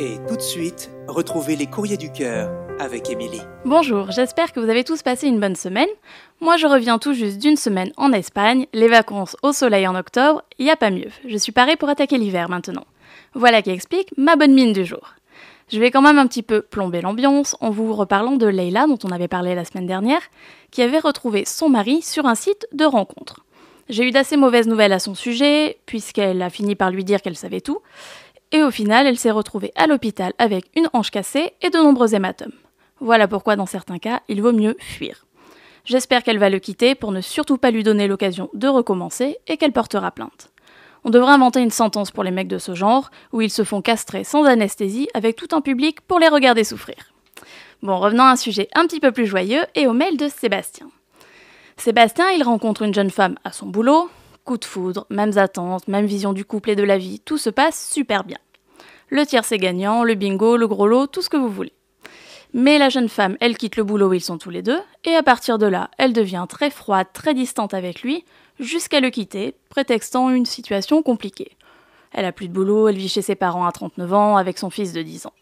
Et tout de suite, retrouvez les courriers du cœur avec Émilie. Bonjour, j'espère que vous avez tous passé une bonne semaine. Moi, je reviens tout juste d'une semaine en Espagne, les vacances au soleil en octobre, il n'y a pas mieux. Je suis parée pour attaquer l'hiver maintenant. Voilà qui explique ma bonne mine du jour. Je vais quand même un petit peu plomber l'ambiance en vous reparlant de Leila dont on avait parlé la semaine dernière, qui avait retrouvé son mari sur un site de rencontre. J'ai eu d'assez mauvaises nouvelles à son sujet, puisqu'elle a fini par lui dire qu'elle savait tout, et au final, elle s'est retrouvée à l'hôpital avec une hanche cassée et de nombreux hématomes. Voilà pourquoi, dans certains cas, il vaut mieux fuir. J'espère qu'elle va le quitter pour ne surtout pas lui donner l'occasion de recommencer et qu'elle portera plainte. On devrait inventer une sentence pour les mecs de ce genre, où ils se font castrer sans anesthésie avec tout un public pour les regarder souffrir. Bon, revenons à un sujet un petit peu plus joyeux et au mail de Sébastien. Sébastien, il rencontre une jeune femme à son boulot, Coup de foudre, mêmes attentes, même vision du couple et de la vie, tout se passe super bien. Le c'est gagnant, le bingo, le gros lot, tout ce que vous voulez. Mais la jeune femme, elle quitte le boulot où ils sont tous les deux, et à partir de là, elle devient très froide, très distante avec lui, jusqu'à le quitter, prétextant une situation compliquée. Elle a plus de boulot, elle vit chez ses parents à 39 ans, avec son fils de 10 ans.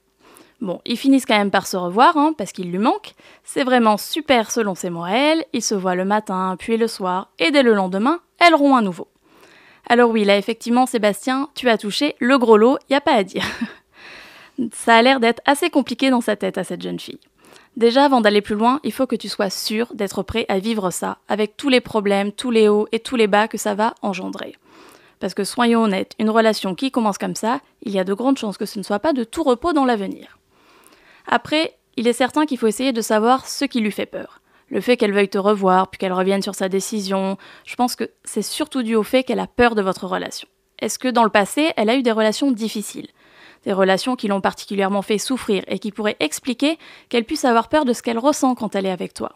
Bon, ils finissent quand même par se revoir, hein, parce qu'il lui manque. C'est vraiment super selon ses mots à elle. Ils se voient le matin, puis le soir, et dès le lendemain, elles rompt à nouveau. Alors oui, là effectivement, Sébastien, tu as touché le gros lot, y a pas à dire. Ça a l'air d'être assez compliqué dans sa tête à cette jeune fille. Déjà, avant d'aller plus loin, il faut que tu sois sûr d'être prêt à vivre ça, avec tous les problèmes, tous les hauts et tous les bas que ça va engendrer. Parce que soyons honnêtes, une relation qui commence comme ça, il y a de grandes chances que ce ne soit pas de tout repos dans l'avenir. Après, il est certain qu'il faut essayer de savoir ce qui lui fait peur. Le fait qu'elle veuille te revoir, puis qu'elle revienne sur sa décision, je pense que c'est surtout dû au fait qu'elle a peur de votre relation. Est-ce que dans le passé, elle a eu des relations difficiles? Des relations qui l'ont particulièrement fait souffrir et qui pourraient expliquer qu'elle puisse avoir peur de ce qu'elle ressent quand elle est avec toi.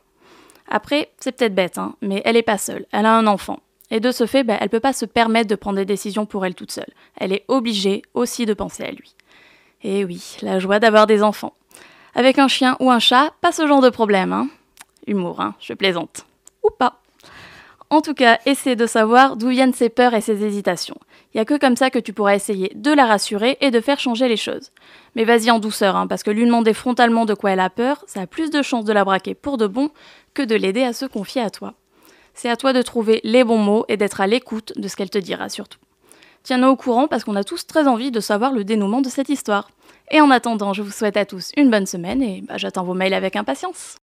Après, c'est peut-être bête, hein, mais elle n'est pas seule, elle a un enfant. Et de ce fait, bah, elle ne peut pas se permettre de prendre des décisions pour elle toute seule. Elle est obligée aussi de penser à lui. Et oui, la joie d'avoir des enfants. Avec un chien ou un chat, pas ce genre de problème, hein. Humour, hein, je plaisante. Ou pas. En tout cas, essaie de savoir d'où viennent ses peurs et ses hésitations. Il n'y a que comme ça que tu pourras essayer de la rassurer et de faire changer les choses. Mais vas-y en douceur, hein, parce que lui demander frontalement de quoi elle a peur, ça a plus de chances de la braquer pour de bon que de l'aider à se confier à toi. C'est à toi de trouver les bons mots et d'être à l'écoute de ce qu'elle te dira surtout. Tiens-nous au courant parce qu'on a tous très envie de savoir le dénouement de cette histoire. Et en attendant, je vous souhaite à tous une bonne semaine et bah, j'attends vos mails avec impatience.